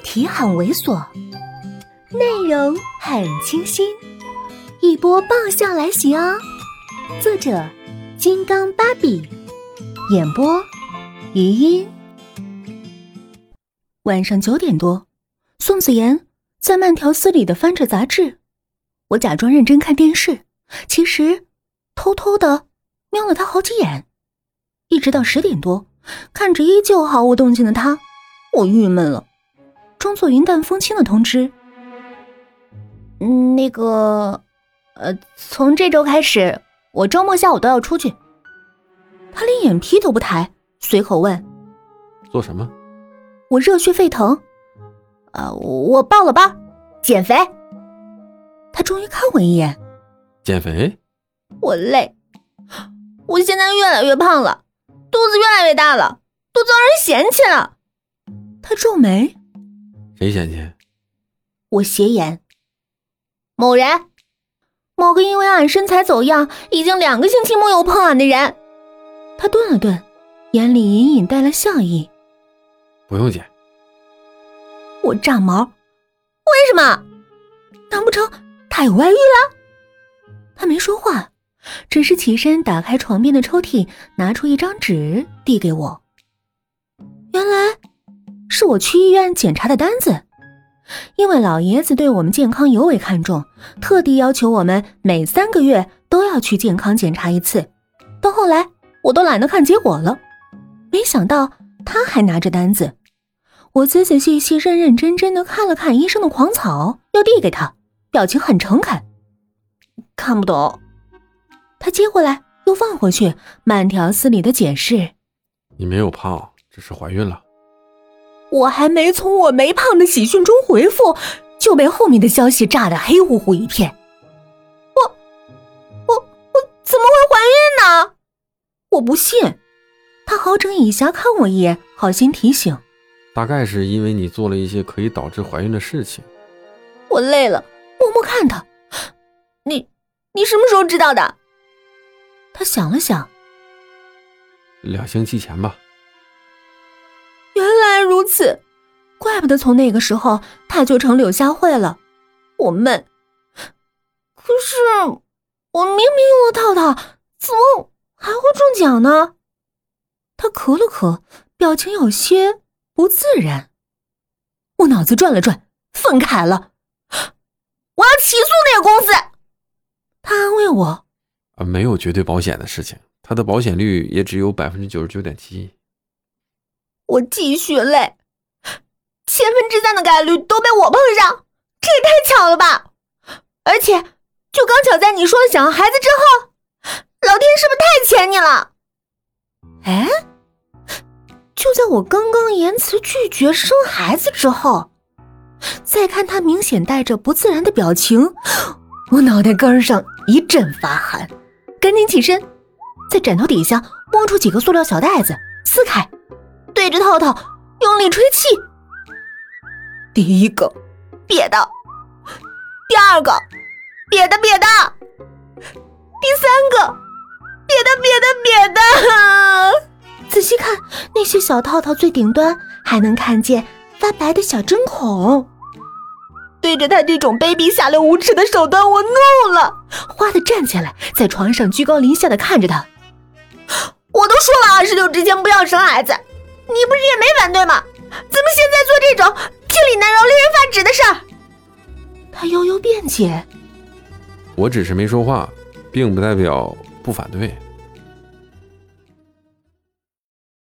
题很猥琐，内容很清新，一波爆笑来袭哦！作者：金刚芭比，演播：余音。晚上九点多，宋子妍在慢条斯理的翻着杂志，我假装认真看电视，其实偷偷的瞄了他好几眼，一直到十点多，看着依旧毫无动静的他，我郁闷了。装作云淡风轻的通知：“嗯，那个，呃，从这周开始，我周末下午都要出去。”他连眼皮都不抬，随口问：“做什么？”我热血沸腾：“啊，我报了班，减肥。”他终于看我一眼：“减肥？”我累，我现在越来越胖了，肚子越来越大了，都遭人嫌弃了。他皱眉。谁嫌弃？我斜眼。某人，某个因为俺身材走样，已经两个星期没有碰俺的人。他顿了顿，眼里隐隐带了笑意。不用减。我炸毛。为什么？难不成他有外遇了？他没说话，只是起身打开床边的抽屉，拿出一张纸递给我。原来。是我去医院检查的单子，因为老爷子对我们健康尤为看重，特地要求我们每三个月都要去健康检查一次。到后来，我都懒得看结果了。没想到他还拿着单子，我仔仔细细、认认真真的看了看医生的狂草，又递给他，表情很诚恳。看不懂，他接过来又放回去，慢条斯理的解释：“你没有胖，只是怀孕了。”我还没从我没胖的喜讯中回复，就被后面的消息炸得黑乎乎一片。我我我怎么会怀孕呢？我不信。他好整以暇看我一眼，好心提醒。大概是因为你做了一些可以导致怀孕的事情。我累了，默默看他。你你什么时候知道的？他想了想。两星期前吧。如此，怪不得从那个时候他就成柳下惠了。我闷，可是我明明用了套套，怎么还会中奖呢？他咳了咳，表情有些不自然。我脑子转了转，愤慨了，我要起诉那个公司。他安慰我：“，没有绝对保险的事情，它的保险率也只有百分之九十九点七。”我继续累，千分之三的概率都被我碰上，这也太巧了吧！而且，就刚巧在你说想要孩子之后，老天是不是太欠你了？哎，就在我刚刚言辞拒绝生孩子之后，再看他明显带着不自然的表情，我脑袋根上一阵发寒，赶紧起身，在枕头底下摸出几个塑料小袋子，撕开。对着套套用力吹气，第一个瘪的，第二个瘪的瘪的，第三个瘪的瘪的瘪的。仔细看，那些小套套最顶端还能看见发白的小针孔。对着他这种卑鄙下流无耻的手段，我怒了，哗的站起来，在床上居高临下的看着他。我都说了，二十六之前不要生孩子。你不是也没反对吗？怎么现在做这种天理难容、令人发指的事儿？他悠悠辩解：“我只是没说话，并不代表不反对。”